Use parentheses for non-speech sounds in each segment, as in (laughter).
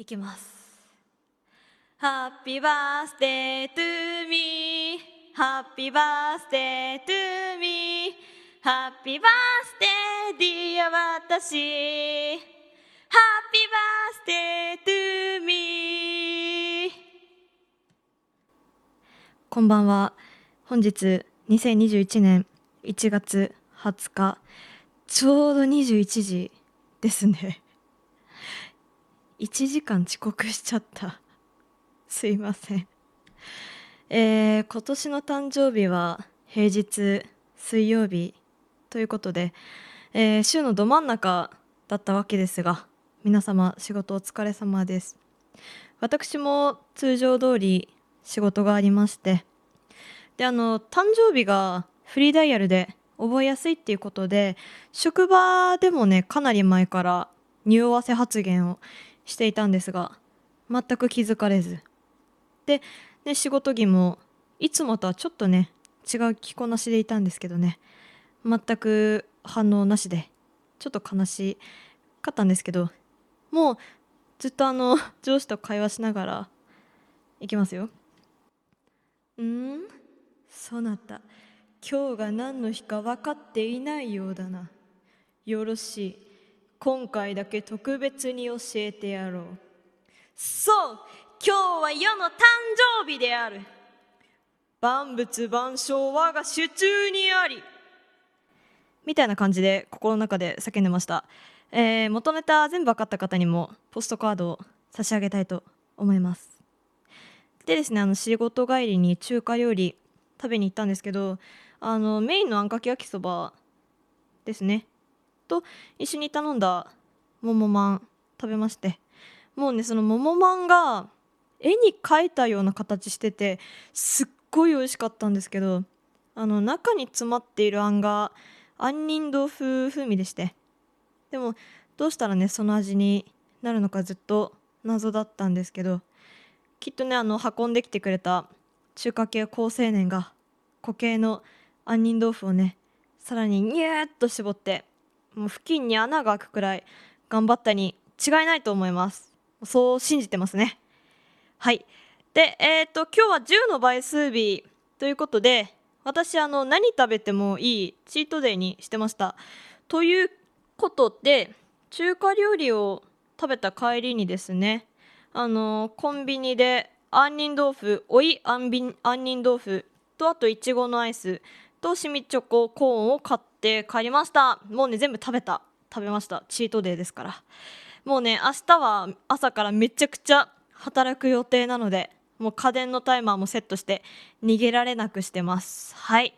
いきます。Happy birthday to me.Happy birthday to me.Happy birthday dear 私。Happy birthday to me. こんばんは。本日2021年1月20日、ちょうど21時ですね。1時間遅刻しちゃった。(laughs) すいません。えー、今年の誕生日は平日水曜日ということで、えー、週のど真ん中だったわけですが皆様仕事お疲れ様です。私も通常通り仕事がありましてであの誕生日がフリーダイヤルで覚えやすいっていうことで職場でもねかなり前から匂わせ発言をしていたんですが全く気づかれず。で、ね、仕事着もいつもとはちょっとね違う着こなしでいたんですけどね。全く反応なしでちょっと悲しかったんですけどもうずっとあの (laughs) 上司と会話しながらいきますようん？そなた。今日が何の日か分かっていないようだな。よろしい。今回だけ特別に教えてやろう。そう今日は世の誕生日である。万物万象我が手中にあり。みたいな感じで心の中で叫んでました、えー、元ネタ全部分かった方にもポストカードを差し上げたいと思います。でですねあの仕事帰りに中華料理食べに行ったんですけどあのメインのあんかけ焼きそばですね。と一緒に頼んだももまん食べまして。もうねそのももまんが絵に描いたような形しててすっごい美味しかったんですけどあの中に詰まっているあんが杏仁豆腐風味でして。でもどうしたらねその味になるのかずっと謎だったんですけどきっとねあの運んできてくれた中華系好青年が固形の杏仁豆腐をねさらにニューッと絞ってもう付近に穴が開くくらい頑張ったに違いないと思います。そう信じてますね。はい。でえっ、ー、と今日は10の倍数日ということで私あの何食べてもいいチートデイにしてました。ということで中華料理を食べた帰りにですねあのコンビニで杏仁豆腐おい杏仁豆腐とあといちごのアイスとしみチョココーンを買って帰りました。もうね全部食べた。食べました。チートデーですから。もうね明日は朝からめちゃくちゃ働く予定なのでもう家電のタイマーもセットして逃げられなくしてます。はい。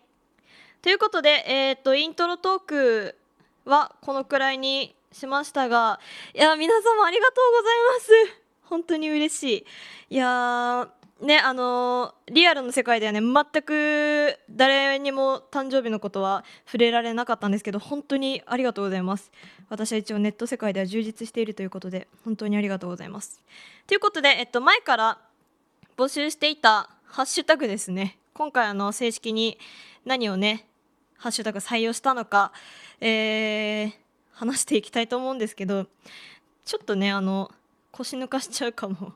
ということでえっ、ー、とイントロトークはこのくらいにしましたがいや皆様ありがとうございます。本当に嬉しい。いやねあのー、リアルの世界ではね。全く誰にも誕生日のことは触れられなかったんですけど本当にありがとうございます。私は一応ネット世界では充実しているということで本当にありがとうございます。ということで、えっと、前から募集していたハッシュタグですね。今回あの正式に何をねハッシュタグ採用したのか、えー、話していきたいと思うんですけどちょっとねあの腰抜かしちゃうかも。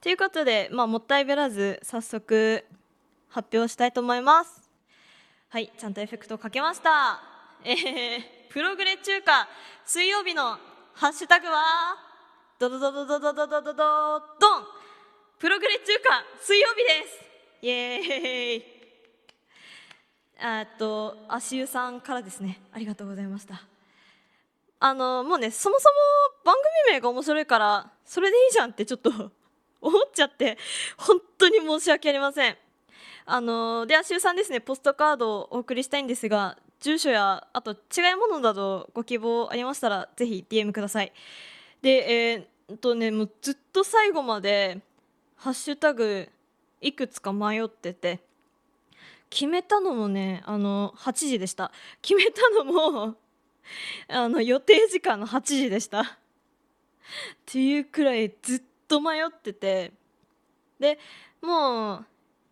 ということで、まあ、もったいべらず早速発表したいと思います。はいちゃんとエフェクトをかけました。えー、プログレ中華水曜日のハッシュタグはドドドドドドドドドドドンプログレ中華水曜日ですイエーイえっと足湯さんからですねありがとうございましたあのもうねそもそも番組名が面白いからそれでいいじゃんってちょっと思っちゃって本当に申し訳ありません。あのでは週3ですねポストカードをお送りしたいんですが住所やあと違いものなどご希望ありましたらぜひ DM ください。でえー、っとねもうずっと最後までハッシュタグいくつか迷ってて決めたのもねあの8時でした。決めたのもあの予定時間の8時でした。っていうくらいずっと迷ってて。でもう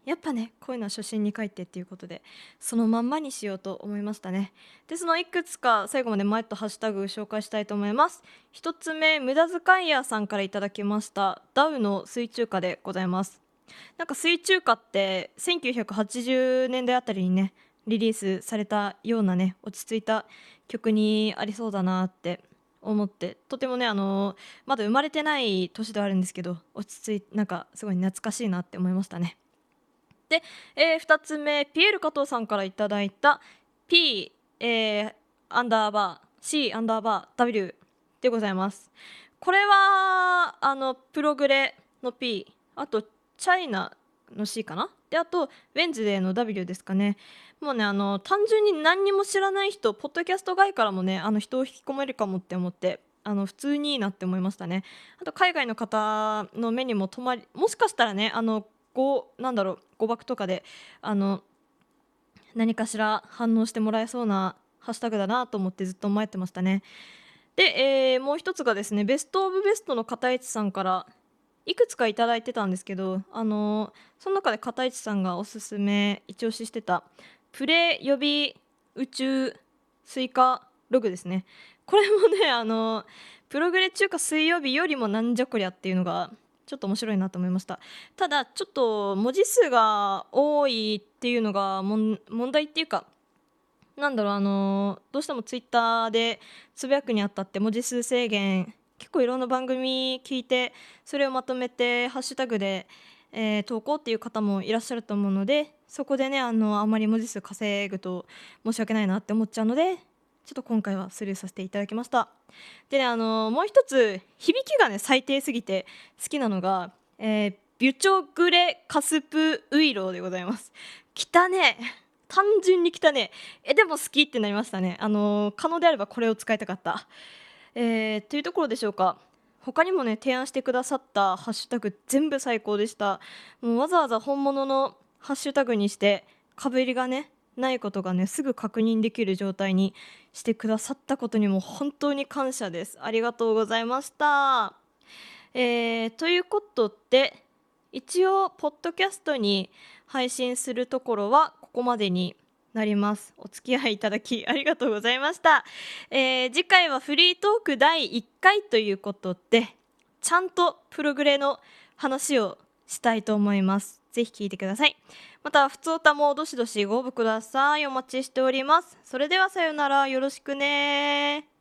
やっぱねこういうのは初心に書いてっていうことでそのまんまにしようと思いましたね。でそのいくつか最後まで前とハッシュタグ紹介したいと思います。一つ目無駄遣い屋さんからいただきましたダウの水中歌でございます。なんか水中歌って1980年代あたりにねリリースされたようなね落ち着いた曲にありそうだなって思ってとてもねあのまだ生まれてない年ではあるんですけど落ち着いなんかすごい懐かしいなって思いましたね。で、えー、2つ目ピエール加藤さんからいただいた P、えー、アンダーバー C アンダーバー W でございます。これはあのプログレの P あとチャイナの C かな？であとウェンズデーの W ですかね。もうねあの単純に何にも知らない人ポッドキャスト外からもねあの人を引き込めるかもって思ってあの普通にいいなって思いましたね。あと海外の方の目にも留まりもしかしたらねあの語なんだろう誤爆とかであの何かしら反応してもらえそうなハッシュタグだなと思ってずっと思ってましたね。で、えー、もう一つがですねベスト・オブ・ベストの片市さんからいくつか頂いてたんですけどあのその中で片市さんがおすすめ一押ししてたプレ予備宇宙スイカログですね。これもねあのプログレ中華水曜日よりもなんじゃこりゃっていうのがちょっと面白いなと思いました。ただちょっと文字数が多いっていうのが問題っていうかなんだろうあのどうしてもツイッターでつぶやくにあったって文字数制限結構いろんな番組聞いてそれをまとめてハッシュタグで、えー、投稿っていう方もいらっしゃると思うのでそこでねあのあまり文字数稼ぐと申し訳ないなって思っちゃうのでちょっと今回はスルーさせていただきました。でねあのもう一つ響きがね最低すぎて好きなのが、えー、ビュチョグレカスプウイローでございます。汚ね。単純に汚ね。えでも好きってなりましたね。あの可能であればこれを使いたかった。えー、というところでしょうか。他にもね提案してくださったハッシュタグ全部最高でした。もうわざわざ本物のハッシュタグにしてかぶりがねないことがねすぐ確認できる状態にしてくださったことにも本当に感謝です。ありがとうございました。えー、ということで一応ポッドキャストに配信するところはここまでになりますお付き合いいただきありがとうございました、えー、次回はフリートーク第1回ということでちゃんとプログレの話をしたいと思いますぜひ聞いてください。また、ふつおたもどしどしご応募ください。お待ちしております。それではさようなら。よろしくね